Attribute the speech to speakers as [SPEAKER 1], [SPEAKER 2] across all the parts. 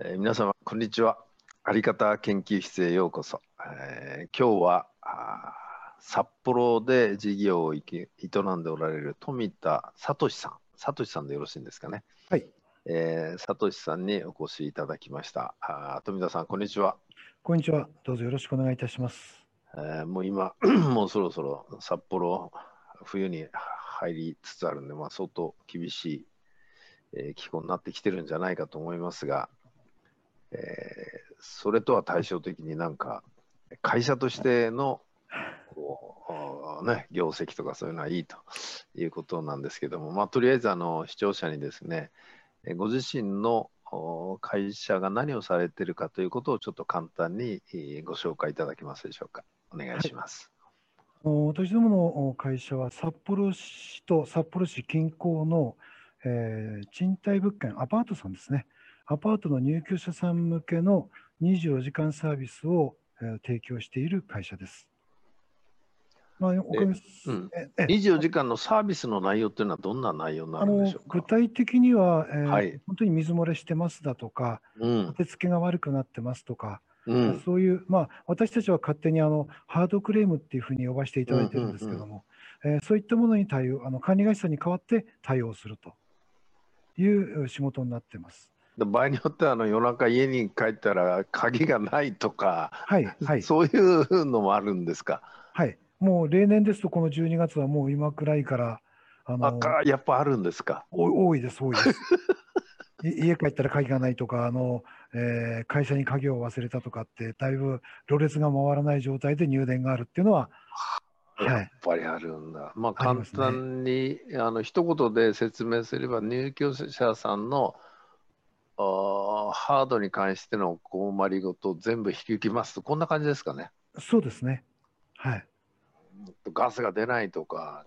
[SPEAKER 1] えー皆様こんにちは。あり方研究室へようこそ、えー今日は札幌で事業を営んでおられる富田聡さん。聡さんでよろしいんですかね。
[SPEAKER 2] はい、
[SPEAKER 1] えー、聡さんにお越しいただきました。あー富田さんこんにちは、
[SPEAKER 2] こんにちは。どうぞよろしくお願いいたします。
[SPEAKER 1] えーもう今 もうそろそろ札幌冬に入りつつあるんで、まあ、相当厳しい、えー気候になってきてるんじゃないかと思いますが、えーそれとは対照的になんか会社としてのこう、ね、業績とかそういうのはいいということなんですけども、まあ、とりあえずあの視聴者にですねご自身の会社が何をされてるかということをちょっと簡単にご紹介いただけますでしょうか。お願いします。
[SPEAKER 2] あの私どもの会社は札幌市と札幌市近郊の、えー賃貸物件、アパートさんですね。アパートの入居者さん向けの24時間サービスを、えー提供している会社です。まあ、おかげさ
[SPEAKER 1] うん
[SPEAKER 2] ええ
[SPEAKER 1] 24時間のサービスの内容というのはどんな内容になんでしょうか？
[SPEAKER 2] 具。体的には、えー
[SPEAKER 1] はい
[SPEAKER 2] 本当に水漏れしてますだとか、
[SPEAKER 1] うん
[SPEAKER 2] 手付けが悪くなってますとか、
[SPEAKER 1] うん
[SPEAKER 2] そういう、まあ、私たちは勝手にあのハードクレームっていうふうに呼ばせていただいてるんですけども、えーそういったものに対応、あの管理会社に代わって対応するという仕事になってます。
[SPEAKER 1] で場合によってはあの夜中家に帰ったら鍵がないとか、
[SPEAKER 2] はい、はい、
[SPEAKER 1] そういうのもあるんですか？
[SPEAKER 2] はい。もう例年ですと、この12月はもう今くらいから、あの
[SPEAKER 1] あかやっぱあるんですか？
[SPEAKER 2] お多いです、多いです。い 家帰ったら鍵がないとか、あのえー会社に鍵を忘れたとかって、だいぶろれつが回らない状態で入電があるっていうのは、はい
[SPEAKER 1] やっぱりあるんだ。まあ簡
[SPEAKER 2] ありますね
[SPEAKER 1] 単に、あの一言で説明すれば入居者さんのハードに関しての困りごとを全部引き受けますとこんな感じですかね。
[SPEAKER 2] そうですね。はい。
[SPEAKER 1] ガスが出ないとか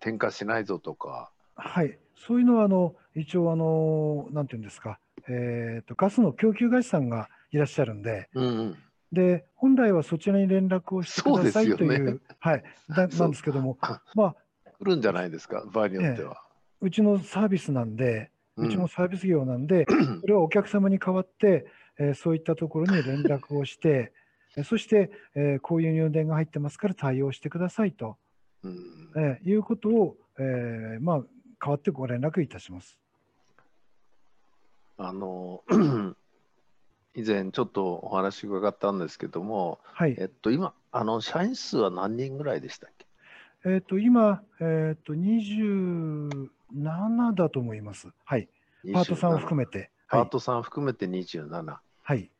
[SPEAKER 1] 点火しないぞとか。
[SPEAKER 2] はい、そういうのはあの一応あの、なんていうんですか、えーと、ガスの供給会社さんがいらっしゃるんで、
[SPEAKER 1] うんうん
[SPEAKER 2] で本来はそちらに連絡をしてください
[SPEAKER 1] ね
[SPEAKER 2] いう、はい、だ なんですけども、まあ、
[SPEAKER 1] 来るんじゃないですか場合によっては。
[SPEAKER 2] うちのサービスなんで、
[SPEAKER 1] う
[SPEAKER 2] ちもサービス業なんで、それはお客様に代わって、えーそういったところに連絡をして、えーそして、えーこういう入電が入ってますから対応してくださいと、
[SPEAKER 1] うん。
[SPEAKER 2] えーいうことを、えーまあ、代わってご連絡いたします。
[SPEAKER 1] あの 以前ちょっとお話伺ったんですけども、
[SPEAKER 2] はい。
[SPEAKER 1] えっと、今あの社員数は何人ぐらいでしたっけ？
[SPEAKER 2] えっ、と、今、えっ、と、27だと思います。はい。パートさんを含
[SPEAKER 1] め
[SPEAKER 2] めて。
[SPEAKER 1] パ
[SPEAKER 2] はい。
[SPEAKER 1] ートさん含めて27、
[SPEAKER 2] はい。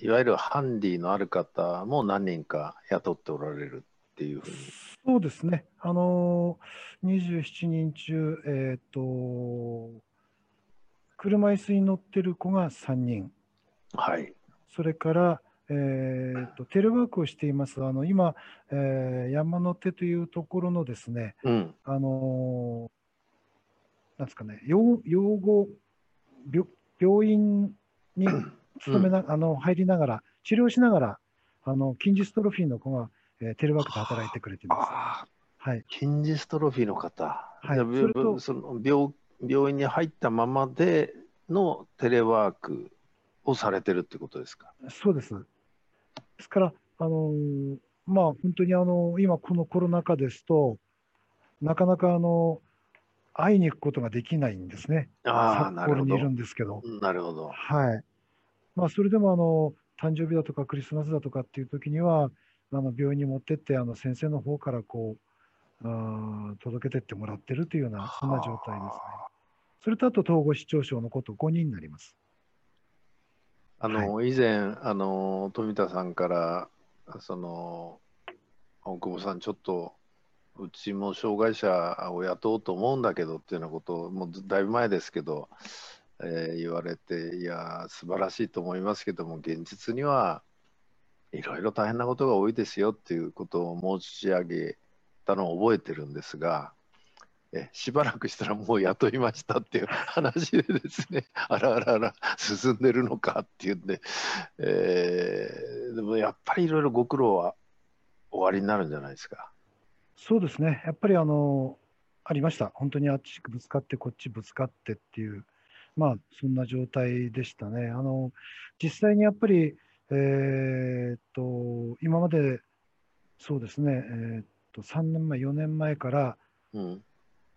[SPEAKER 1] いわゆるハンディのある方も何人か雇っておられるっていうふうに。
[SPEAKER 2] そうですね。あのー、27人中、えっ、と、車椅子に乗ってる子が3人。
[SPEAKER 1] はい。
[SPEAKER 2] それから、えっ、と、テレワークをしています。あの、今、えー山手というところのですね、
[SPEAKER 1] うん。
[SPEAKER 2] あのーなんですかね、養養護病病院に勤めな、あの入りながら、治療しながら、あの筋ジストロフィーの子が、えーテレワークで働いてくれています。はい、
[SPEAKER 1] 筋ジストロフィーの方。
[SPEAKER 2] はいそれと
[SPEAKER 1] その病病院に入ったままでのテレワークをされてるってことですか？
[SPEAKER 2] そうです。ですから、あのーまあ、本当にあの今、このコロナ禍ですと、なかなかあの会いに行くことができないんですね。
[SPEAKER 1] ああ、
[SPEAKER 2] 札
[SPEAKER 1] なるほど
[SPEAKER 2] 幌にいる。んですけど。
[SPEAKER 1] なるほど。
[SPEAKER 2] はい。まあ、それでもあの誕生日だとかクリスマスだとかっていう時には、あの病院に持ってって、あの先生の方からこう、あー届けてってもらってるというような、そんな状態ですね。それとあと統合失調症のこと5人になります。
[SPEAKER 1] あの、以前あの富田さんからその大久保さんちょっとうちも障害者を雇おうと思うんだけどっていうようなことをもうだいぶ前ですけど、えー言われていや素晴らしいと思いますけども現実にはいろいろ大変なことが多いですよっていうことを申し上げたのを覚えてるんですが。えしばらくしたらもう雇いましたっていう話でですね、あらあらあら、進んでるのかっていうんで、えーでもやっぱりいろいろご苦労は終わりになるんじゃないですか。
[SPEAKER 2] そうですね。やっぱりあの、ありました。本当にあっちぶつかって、こっちぶつかってっていう、まあ、そんな状態でしたね。あの実際にやっぱり、えーっと今までそうですね、えーっと3年前、4年前から
[SPEAKER 1] うん。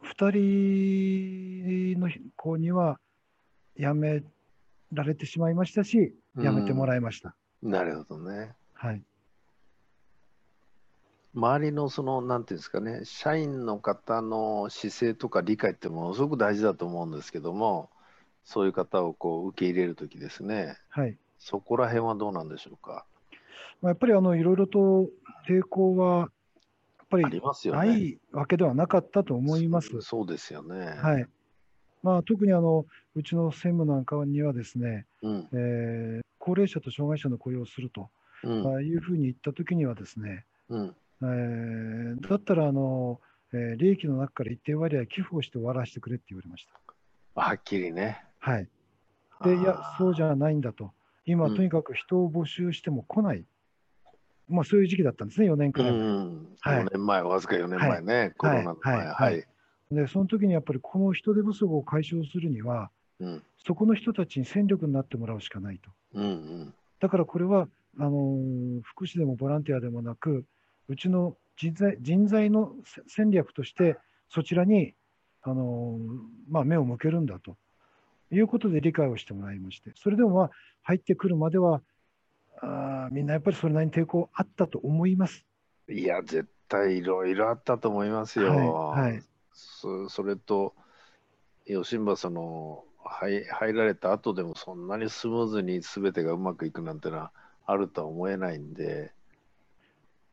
[SPEAKER 2] 2人の子には辞められてしまいましたし、辞めてもらいました。
[SPEAKER 1] なるほどね。
[SPEAKER 2] はい、
[SPEAKER 1] 周りのその、なんていうんですかね、社員の方の姿勢とか理解ってものすごく大事だと思うんですけども、そういう方をこう受け入れるときですね、
[SPEAKER 2] はい
[SPEAKER 1] そこら辺はどうなんでしょうか？
[SPEAKER 2] まあ、やっぱりあのいろいろと抵抗はやっぱ
[SPEAKER 1] あ
[SPEAKER 2] り
[SPEAKER 1] りますよね。
[SPEAKER 2] ないわけではなかったと思います。
[SPEAKER 1] そそうですよね。
[SPEAKER 2] はいまあ、特にあのうちの専務なんかにはですね、
[SPEAKER 1] うん。
[SPEAKER 2] えー高齢者と障害者の雇用をすると
[SPEAKER 1] うん。
[SPEAKER 2] まあいうふうに言ったときにはですね、
[SPEAKER 1] うん。
[SPEAKER 2] えーだったらあの、えー利益の中から一定割合寄付をして終わらせてくれって言われました。
[SPEAKER 1] はっきりね。
[SPEAKER 2] はい、でいや、そうじ
[SPEAKER 1] ゃ
[SPEAKER 2] ゃないんだと、今、
[SPEAKER 1] うん
[SPEAKER 2] とにかく人を募集しても来ない、まあ、そういう時期だったんですね、4年く
[SPEAKER 1] う
[SPEAKER 2] らい前。
[SPEAKER 1] ん。
[SPEAKER 2] はい
[SPEAKER 1] 4年前、わずか4年前ね、コロナの前。
[SPEAKER 2] はい
[SPEAKER 1] は
[SPEAKER 2] はいい。で、その時にやっぱりこの人手不足を解消するには、
[SPEAKER 1] うん。
[SPEAKER 2] そこの人たちに戦力になってもらうしかないと。
[SPEAKER 1] うん。うん。
[SPEAKER 2] だからこれはあのー福祉でもボランティアでもなく、うちの人材人材のせ戦略として、そちらに、あのーまあ、目を向けるんだということで理解をしてもらいまして、それでも、まあ、入ってくるまではあー、みんなやっぱりそれなりに抵抗あったと思います。
[SPEAKER 1] いや、絶対いろいろあったと思いますよ。
[SPEAKER 2] はいはい
[SPEAKER 1] そそれと、吉村その入入られた後でもそんなにスムーズに全てがうまくいくなんてのはあるとは思えないんで、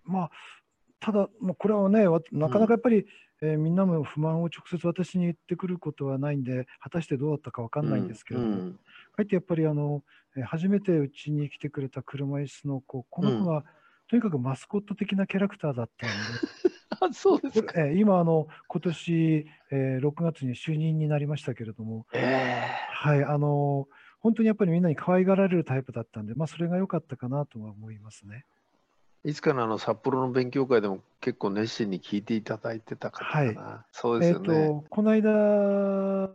[SPEAKER 2] まあ、ただ、まあ、これはね、わなかなかやっぱり、えーみんなも不満を直接私に言ってくることはないんで、果たしてどうだったか分かんないんですけれども、
[SPEAKER 1] うん
[SPEAKER 2] かえってやっぱりあの、えー初めてうちに来てくれた車椅子の子、この子が、とにかくマスコット的なキャラクターだったの
[SPEAKER 1] あそうで
[SPEAKER 2] で、これえー今あの、今年、えー6月に就任になりましたけれども、
[SPEAKER 1] え
[SPEAKER 2] はい、あの本当にやっぱりみんなに可愛がられるタイプだったんで、まあ、それが良かったかなとは思いますね。
[SPEAKER 1] えいつかのあの札幌の勉強会でも結構熱心に聞いていただいてた方かな。そうですよね。
[SPEAKER 2] と、この間、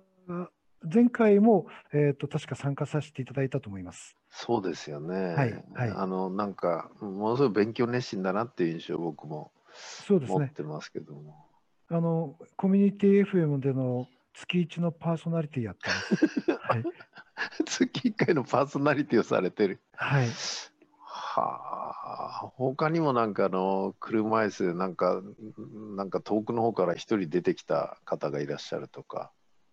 [SPEAKER 2] 前回も、えっ、と、確か参加させていただいたと思います。
[SPEAKER 1] そうですよね。
[SPEAKER 2] はいはい
[SPEAKER 1] あのなんかものすごい勉強熱心だなっていう印象を僕も
[SPEAKER 2] そうですね。
[SPEAKER 1] 持ってますけども。
[SPEAKER 2] あの、コミュニティ FM での月一のパーソナリティやってます。はい。
[SPEAKER 1] 月1回のパーソナリティをされてる。
[SPEAKER 2] はい。
[SPEAKER 1] はあ、他にもなんかあの車椅子でなんかなんか遠くの方から一人出てきた方がいらっしゃるとか。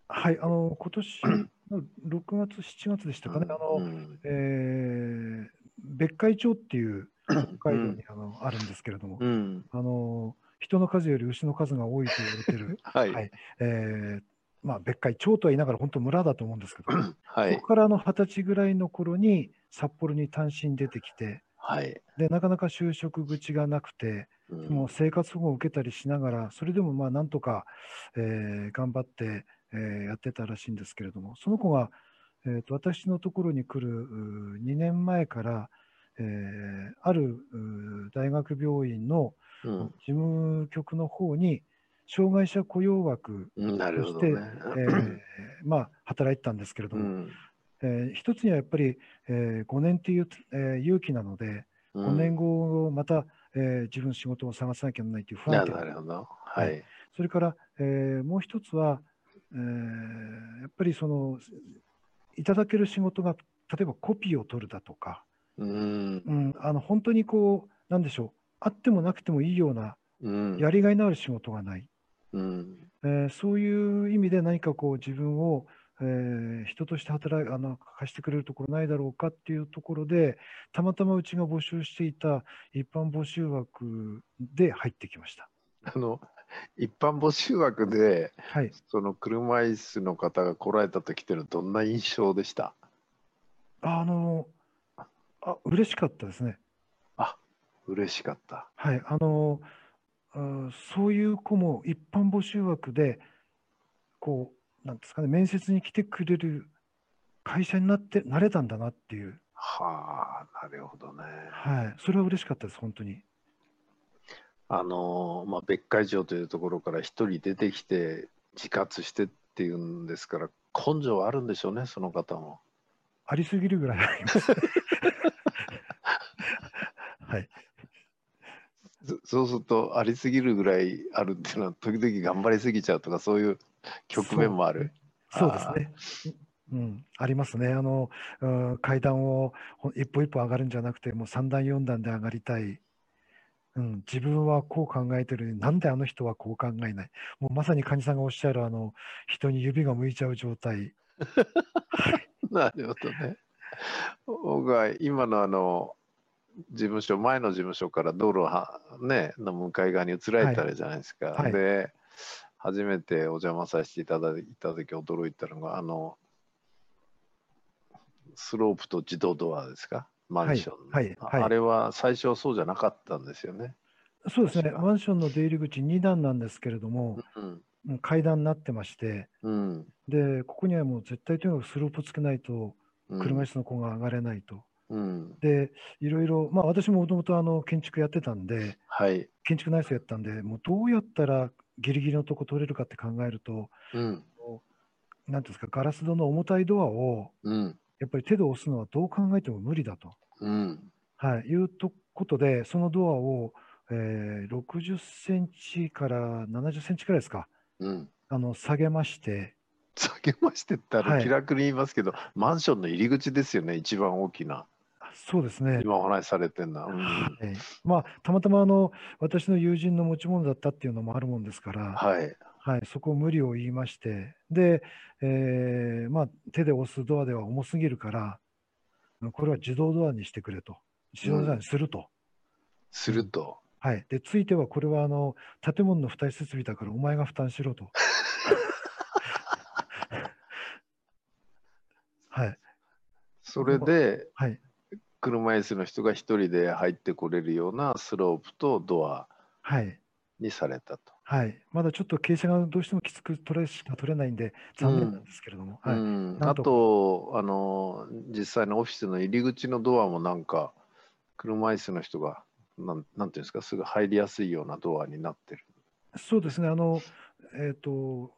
[SPEAKER 2] はい。あの、今年の6月、7月でしたかね。あの、
[SPEAKER 1] うん。
[SPEAKER 2] えー別海町っていう北海道にあの、あるんですけれども、
[SPEAKER 1] うん、
[SPEAKER 2] あの、人の数より牛の数が多いと言われてる、
[SPEAKER 1] はい、
[SPEAKER 2] はい。えーまあ、別海町とは言いながら本当村だと思うんですけど、
[SPEAKER 1] はい。
[SPEAKER 2] そこからあの二十歳ぐらいの頃に札幌に単身出てきて、
[SPEAKER 1] はい、
[SPEAKER 2] でなかなか就職口がなくて、
[SPEAKER 1] うん。
[SPEAKER 2] もう生活保護を受けたりしながら、それでもまあなんとか、えー頑張って、えーやってたらしいんですけれども、その子が、えーと私のところに来るう2年前から、えーあるう大学病院の
[SPEAKER 1] うん。
[SPEAKER 2] 事務局の方に、障害者雇用枠として。えーまあ、働いてたんですけれども、
[SPEAKER 1] うん
[SPEAKER 2] えー一つにはやっぱり、え5年っていう、えー勇気なので、
[SPEAKER 1] うん。
[SPEAKER 2] 5年後、また、えー自分仕事を探さなきゃならないという不
[SPEAKER 1] な
[SPEAKER 2] 安定
[SPEAKER 1] なるほど。はい。
[SPEAKER 2] それから、えーもう一つは、えーやっぱりそのいただける仕事が例えばコピーを取るだとか、
[SPEAKER 1] うん、
[SPEAKER 2] うん、あの本当にこうなんでしょうあってもなくてもいいような
[SPEAKER 1] うん、
[SPEAKER 2] やりがいのある仕事がない、
[SPEAKER 1] うん、
[SPEAKER 2] えーそういう意味で何かこう自分を、えー人として働いあの貸してくれるところないだろうかっていうところでたまたまうちが募集していた一般募集枠で入ってきました。
[SPEAKER 1] あの一般募集枠で
[SPEAKER 2] はい、
[SPEAKER 1] その車椅子の方が来られた時っていうのはどんな印象でした？
[SPEAKER 2] あのあ嬉しかったですね。
[SPEAKER 1] 嬉しかった。
[SPEAKER 2] はい、あのうんそういう子も一般募集枠でこうなんですかね面接に来てくれる会社になってなれたんだなっていう、
[SPEAKER 1] はあ、なるほどね。
[SPEAKER 2] はい、それは嬉しかったです本当に。
[SPEAKER 1] あのまあ、別海町というところから一人出てきて自活してっていうんですから根性あるんでしょうね、その方も。
[SPEAKER 2] ありすぎるぐらいあります。はい。
[SPEAKER 1] そそうすると、ありすぎるぐらいあるっていうのは、時々頑張りすぎちゃうとか、そういう局面もある。
[SPEAKER 2] そうですね。うん、ありますね。あの、うん階段をほ一歩一歩上がるんじゃなくて、もう3段、4段で上がりたい。うん、自分はこう考えてるなんであの人はこう考えない？もうまさに患者さんがおっしゃる、あの、人に指が向いちゃう状態。
[SPEAKER 1] なるほどね。僕は今のあの事務所前の事務所から道路は、ね、の向かい側に移られたじゃないですか。
[SPEAKER 2] はいはい
[SPEAKER 1] で初めてお邪魔させていただいた時驚いたのがあのスロープと自動ドアですか？マンションの、
[SPEAKER 2] はいはい。はい
[SPEAKER 1] ああれは最初はそうじゃなかったんですよね？
[SPEAKER 2] そうですね。マンションの出入り口2段なんですけれども、
[SPEAKER 1] うん。
[SPEAKER 2] うん階段になってまして、
[SPEAKER 1] うん。
[SPEAKER 2] で、ここにはもう絶対とにかくスロープつけないと、
[SPEAKER 1] うん。
[SPEAKER 2] 車椅子の子が上がれないと。
[SPEAKER 1] うん、
[SPEAKER 2] で、いろいろ、まあ私ももともとあの建築やってたんで、
[SPEAKER 1] はい、
[SPEAKER 2] 建築内装やったんで、もうどうやったらギリギリのとこ取れるかって考えると、
[SPEAKER 1] うん。
[SPEAKER 2] なんていうんですか、ガラス戸の重たいドアを、
[SPEAKER 1] うん。
[SPEAKER 2] やっぱり手で押すのはどう考えても無理だと、
[SPEAKER 1] うん。
[SPEAKER 2] はい、いうとことで、そのドアを、えー60センチから70センチくらいですか、
[SPEAKER 1] うん。
[SPEAKER 2] あの下げまして、
[SPEAKER 1] 下げましてったら
[SPEAKER 2] はい。
[SPEAKER 1] 気楽に言いますけど、マンションの入り口ですよね、一番大きな。
[SPEAKER 2] そうですね。
[SPEAKER 1] 今お話しされてるのは。うん
[SPEAKER 2] はいまあ、たまたまあの私の友人の持ち物だったっていうのもあるもんですから、
[SPEAKER 1] はい。
[SPEAKER 2] はい、そこを無理を言いまして、で、えーまあ、手で押すドアでは重すぎるから、うんこれは自動ドアにしてくれと、自動ドアにすると。
[SPEAKER 1] すると、
[SPEAKER 2] はい、でついてはこれはあの建物の付帯設備だからお前が負担しろと。はい、
[SPEAKER 1] それで
[SPEAKER 2] はい、
[SPEAKER 1] 車椅子の人が一人で入ってこれるようなスロープとドア
[SPEAKER 2] はい、
[SPEAKER 1] にされたと。
[SPEAKER 2] はい。まだちょっと傾斜がどうしてもきつく取れしか取れないんで、残念なんですけれども、はい。
[SPEAKER 1] うん、あ
[SPEAKER 2] と
[SPEAKER 1] とあの、実際のオフィスの入り口のドアもなんか、車椅子の人がなん、なんていうんですか、すぐ入りやすいようなドアになってる。
[SPEAKER 2] そうですね、あの、えっ、と、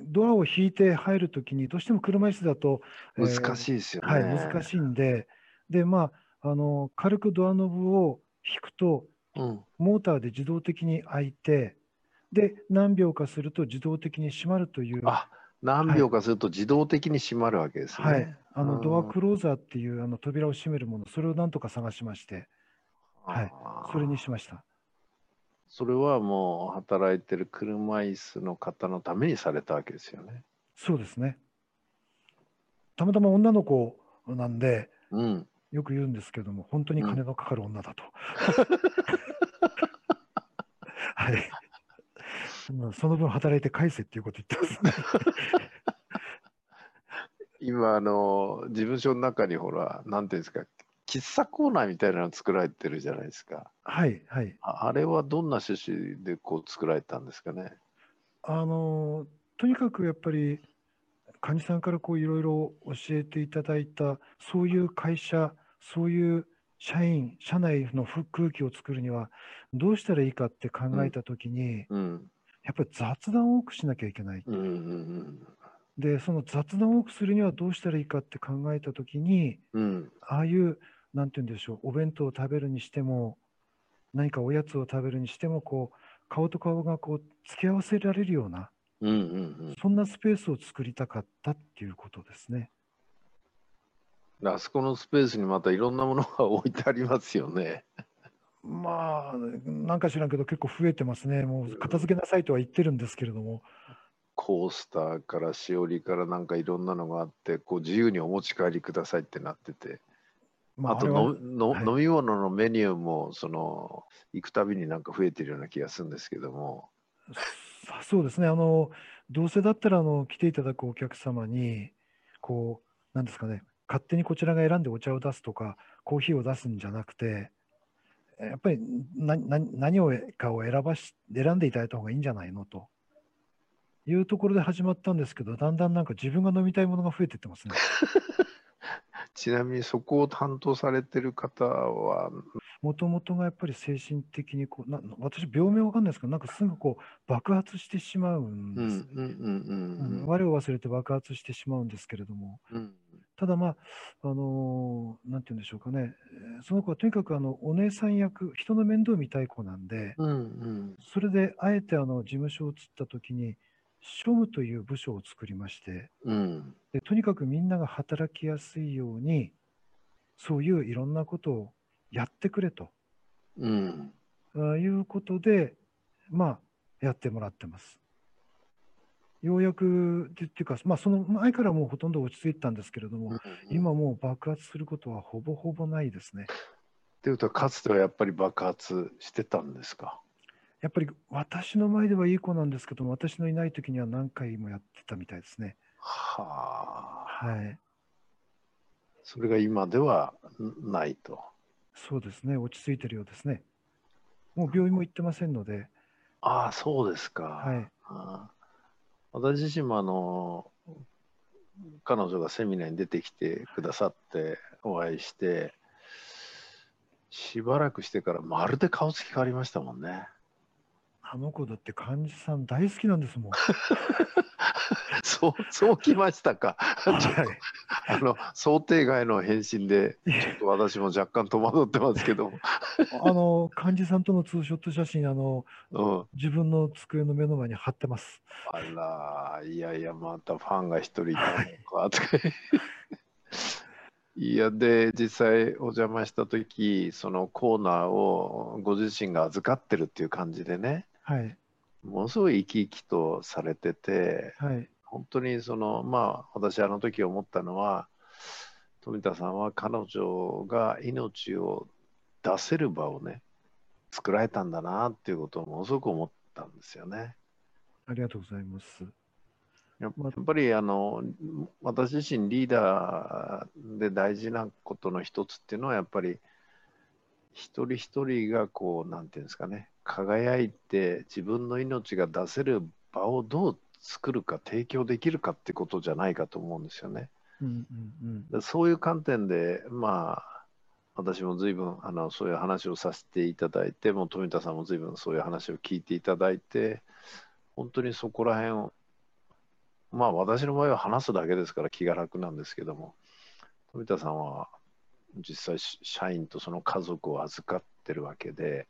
[SPEAKER 2] ドアを引いて入るときに、どうしても車椅子だと、えー
[SPEAKER 1] 難しいですよね。
[SPEAKER 2] はい、難しいんで、で、まあ、あの、軽くドアノブを引くと、
[SPEAKER 1] うん、
[SPEAKER 2] モーターで自動的に開いて、で、何秒かすると自動的に閉まるという、
[SPEAKER 1] あ何秒かすると自動的に閉まるわけですね。
[SPEAKER 2] はい、あの
[SPEAKER 1] うん
[SPEAKER 2] ドアクローザーっていうあの扉を閉めるもの、それをなんとか探しまして、はいそれにしました。
[SPEAKER 1] それはもう働いてる車椅子の方のためにされたわけですよね。
[SPEAKER 2] そうですね。たまたま女の子なんで、
[SPEAKER 1] うん。
[SPEAKER 2] よく言うんですけども、本当に金のかかる女だと。はい。まあその分働いて返せっていうこと言ってますね。
[SPEAKER 1] 今あの事務所の中にほらなんていうんですか喫茶コーナーみたいなの作られてるじゃないですか。
[SPEAKER 2] はい、はい。
[SPEAKER 1] ああれはどんな趣旨でこう作られたんですかね？
[SPEAKER 2] あの、とにかくやっぱり、患者さんからこういろいろ教えていただいた、そういう会社、そういう社員、社内のふ空気を作るには、どうしたらいいかって考えたときに、
[SPEAKER 1] うん。
[SPEAKER 2] やっぱり雑談を多くしなきゃいけない。
[SPEAKER 1] うんうん
[SPEAKER 2] で、その雑談を多くするにはどうしたらいいかって考えたときに、
[SPEAKER 1] うんうん。
[SPEAKER 2] ああいう、なんて言うんでしょう、お弁当を食べるにしても、何かおやつを食べるにしても、こう、顔と顔がこう、付き合わせられるような、
[SPEAKER 1] うんうんうん。
[SPEAKER 2] そんなスペースを作りたかったっていうことですね。
[SPEAKER 1] うん。あそこのスペースにまたいろんなものが置いてありますよね。
[SPEAKER 2] まあ、なんか知らんけど、結構増えてますね。もう片付けなさいとは言ってるんですけれども、
[SPEAKER 1] コースターからしおりからなんかいろんなのがあってこう自由にお持ち帰りくださいってなってて。
[SPEAKER 2] まあ、
[SPEAKER 1] あとのの、
[SPEAKER 2] はい
[SPEAKER 1] 飲み物のメニューもその行くたびになんか増えてるような気がするんですけども、
[SPEAKER 2] そそうですね、あの、どうせだったらあの来ていただくお客様に、こう、なんですかね、勝手にこちらが選んでお茶を出すとか、コーヒーを出すんじゃなくて、やっぱり何をかを選ばし選んでいただいた方がいいんじゃないのと。いうところで始まったんですけど、だんだんなんか自分が飲みたいものが増えてってますね。
[SPEAKER 1] ちなみにそこを担当されてる方は、
[SPEAKER 2] もともとがやっぱり精神的にこうな私病名わかんないですけどなんかすぐこう爆発してしまうんです、我を忘れて爆発してしまうんですけれども。
[SPEAKER 1] うんうん
[SPEAKER 2] ただまああのーなんて言うんでしょうかね。えーその子はとにかくあのお姉さん役人の面倒見たい子なんで
[SPEAKER 1] うんうん。
[SPEAKER 2] それであえてあの事務所を移った時に庶務という部署を作りまして
[SPEAKER 1] うん。
[SPEAKER 2] でとにかくみんなが働きやすいようにそういういろんなことをやってくれと。
[SPEAKER 1] うん。
[SPEAKER 2] いうことでまあやってもらってます。ようやくっていうか、まあ、その前からもうほとんど落ち着いたんですけれども、今もう爆発することはほぼほぼないですね。
[SPEAKER 1] っていうとかつてはやっぱり爆発してたんですか？
[SPEAKER 2] やっぱり私の前ではいい子なんですけども、私のいない時には何回もやってたみたいですね。
[SPEAKER 1] はあ
[SPEAKER 2] はい。
[SPEAKER 1] それが今ではないと
[SPEAKER 2] そうですね。落ち着いてるようですね。もう病院も行ってませんので、
[SPEAKER 1] ああそうですか、
[SPEAKER 2] はい。
[SPEAKER 1] ああ私自身もあの彼女がセミナーに出てきてくださってお会いしてしばらくしてからまるで顔つき変わりましたもんね。
[SPEAKER 2] あの子だって患者さん大好きなんですもん。
[SPEAKER 1] そうそうきましたか。
[SPEAKER 2] はい。
[SPEAKER 1] あの想定外の返信でちょっと私も若干戸惑ってますけども、
[SPEAKER 2] あの、患者さんとのツーショット写真、あの、
[SPEAKER 1] うん、
[SPEAKER 2] 自分の机の目の前に貼ってます。
[SPEAKER 1] あらいやいやまたファンが一人いたのかとか。いやで実際お邪魔した時そのコーナーをご自身が預かってるっていう感じでね
[SPEAKER 2] はい。
[SPEAKER 1] ものすごい生き生きとされてて
[SPEAKER 2] はい。
[SPEAKER 1] 本当にそのまあ私あの時思ったのは富田さんは彼女が命を出せる場をね作られたんだなっていうことをものすごく思ったんですよね。
[SPEAKER 2] ありがとうございます。
[SPEAKER 1] やっぱりあの私自身リーダーで大事なことの一つっていうのはやっぱり一人一人がこうなんていうんですかね輝いて自分の命が出せる場をどう作るか提供できるかってことじゃないかと思うんですよね。
[SPEAKER 2] うんうんうん。
[SPEAKER 1] でそういう観点でまあ私も随分あのそういう話をさせていただいてもう富田さんも随分そういう話を聞いていただいて本当にそこら辺をまあ私の場合は話すだけですから気が楽なんですけども富田さんは実際し社員とその家族を預かってるわけで、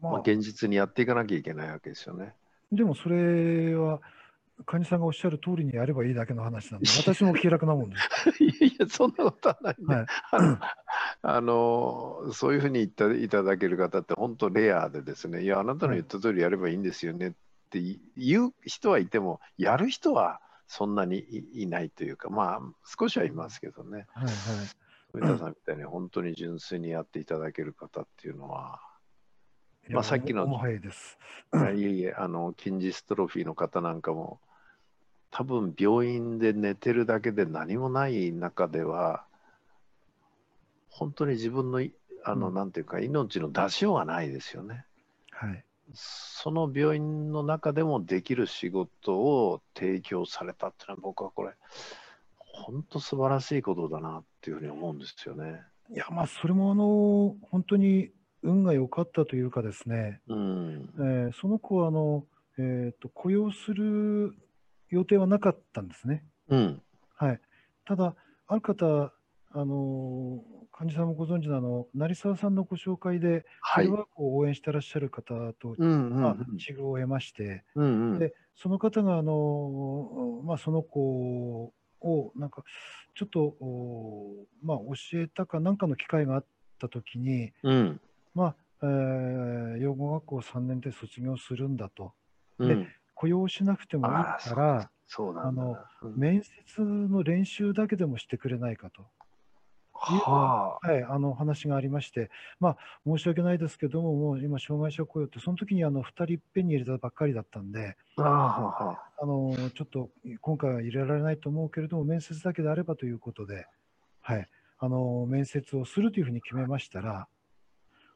[SPEAKER 2] まあ、
[SPEAKER 1] まあ、現実にやっていかなきゃいけないわけですよね。
[SPEAKER 2] でもそれは、患者さんがおっしゃる通りにやればいいだけの話なんで、私も気楽なもんです。
[SPEAKER 1] いやいやそんなことはないんで、
[SPEAKER 2] はい。
[SPEAKER 1] あのあのそういうふうに言っていただける方って本当レアでですね、いや、あなたの言った通りやればいいんですよねって言う人はいても、やる人はそんなにいいないというか、まあ、少しはいますけどね、
[SPEAKER 2] はいはい。
[SPEAKER 1] 富田さんみたいに本当に純粋にやっていただける方っていうのは、まあさっきの
[SPEAKER 2] おもはやです。
[SPEAKER 1] いえいえ、あの、筋ジストロフィーの方なんかも、多分病院で寝てるだけで何もない中では、本当に自分のい、あの、
[SPEAKER 2] うん
[SPEAKER 1] なんていうか、命の出しようがないですよね。
[SPEAKER 2] はい。
[SPEAKER 1] その病院の中でもできる仕事を提供されたっていうのは、僕はこれ、本当素晴らしいことだなっていうふうに思うんですよね。
[SPEAKER 2] いや、まあ、それもあの、本当に運が良かったというかですね、
[SPEAKER 1] うん
[SPEAKER 2] え。ーその子はあの、えーと、雇用する予定はなかったんですね。
[SPEAKER 1] うん。
[SPEAKER 2] はい。ただ、ある方、あの患者さんもご存知のあの成沢さんのご紹介で、
[SPEAKER 1] はい。
[SPEAKER 2] テレワークを応援してらっしゃる方と、まあ、治療を得まして、
[SPEAKER 1] うん。うんうん。
[SPEAKER 2] でその方があの、まあ、その子をなんかちょっと、おまあ、教えたかなんかの機会があったときに、
[SPEAKER 1] うん。
[SPEAKER 2] まあえー養護学校3年で卒業するんだと、
[SPEAKER 1] うん。
[SPEAKER 2] 雇用しなくてもいいから、面接の練習だけでもしてくれないかと。
[SPEAKER 1] はあ。
[SPEAKER 2] はい、あの話がありまして、まあ、申し訳ないですけども、もう今、障害者雇用って、その時にあの2人いっぺんに入れたばっかりだったんで、
[SPEAKER 1] ああはあ
[SPEAKER 2] あのちょっと今回は入れられないと思うけれども、面接だけであればということで、はい、あの面接をするというふうに決めましたら、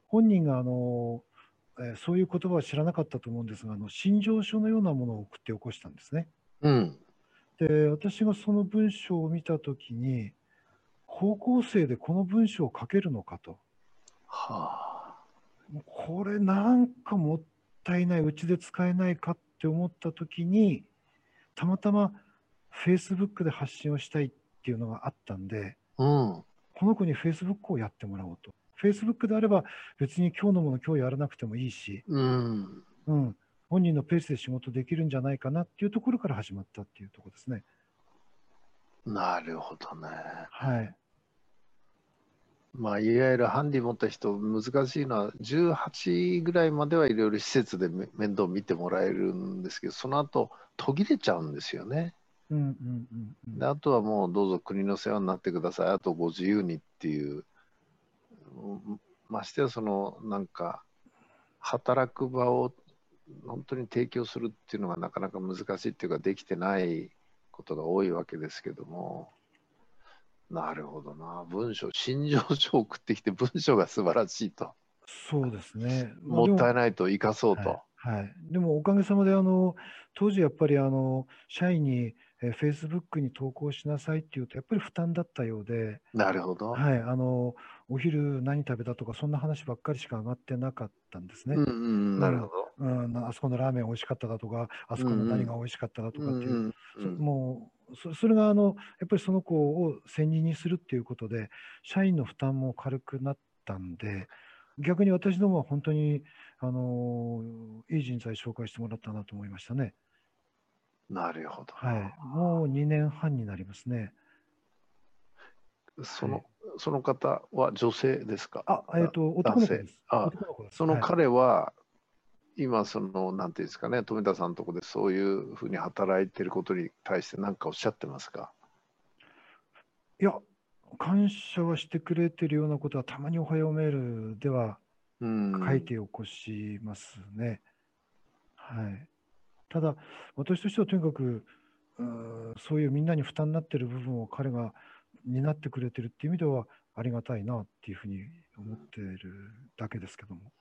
[SPEAKER 2] 本人があの、えーそういう言葉は知らなかったと思うんですが、あの心情書のようなものを送って起こしたんですね。
[SPEAKER 1] うん。
[SPEAKER 2] で、私がその文章を見たときに、高校生でこの文章を書けるのかと。
[SPEAKER 1] はあ。
[SPEAKER 2] これなんかもったいない、うちで使えないかって思った時に、たまたま Facebook で発信をしたいっていうのがあったんで、
[SPEAKER 1] うん。
[SPEAKER 2] この子に Facebook をやってもらおうと。Facebook であれば別に今日のもの今日やらなくてもいいし、
[SPEAKER 1] うん。
[SPEAKER 2] うん、本人のペースで仕事できるんじゃないかなっていうところから始まったっていうところですね。
[SPEAKER 1] なるほどね。
[SPEAKER 2] はい。
[SPEAKER 1] まあ、いわゆるハンディ持った人、難しいのは、18ぐらいまではいろいろ施設でめ面倒見てもらえるんですけど、その後途切れちゃうんですよね。
[SPEAKER 2] うんうんうんうん。
[SPEAKER 1] であとはもうどうぞ国の世話になってください、あとご自由にっていう、うんましてやそのなんか、働く場を本当に提供するっていうのがなかなか難しいっていうか、できてないことが多いわけですけども、なるほどな、文章、心情書を送ってきて、文章が素晴らしいと、
[SPEAKER 2] そうですね。まあ
[SPEAKER 1] もったい
[SPEAKER 2] で
[SPEAKER 1] ないと生かそうと。
[SPEAKER 2] はいはい、でもおかげさまであの当時やっぱりあの社員に、えー Facebook に投稿しなさいっていうとやっぱり負担だったようで、
[SPEAKER 1] なるほど。
[SPEAKER 2] はい、あのお昼何食べたとかそんな話ばっかりしか上がってなかったんですね。
[SPEAKER 1] うんうん、なるほど。
[SPEAKER 2] うん、あそこのラーメン美味しかっただとかあそこの何が美味しかっただとかっていう、
[SPEAKER 1] うん
[SPEAKER 2] そもうそそれがあのやっぱりその子を専任にするっていうことで社員の負担も軽くなったんで逆に私どもは本当にあのいい人材紹介してもらったなと思いましたね。
[SPEAKER 1] なるほど。
[SPEAKER 2] はい、もう2年半になりますね。
[SPEAKER 1] その、
[SPEAKER 2] はい
[SPEAKER 1] その方は女性ですか？
[SPEAKER 2] あ、えっ、と男の子です。
[SPEAKER 1] あその彼は、今、その、なんていうんですかね、富田さんのところでそういうふうに働いてることに対して何かおっしゃってますか？
[SPEAKER 2] いや感謝はしてくれてるようなことはたまにおはようメールでは
[SPEAKER 1] うん。
[SPEAKER 2] 書いて起こしますね。はい。ただ、私としてはとにかく、うそういうみんなに負担になっている部分を彼が担ってくれてるっていう意味ではありがたいなっていうふうに思っているだけですけども。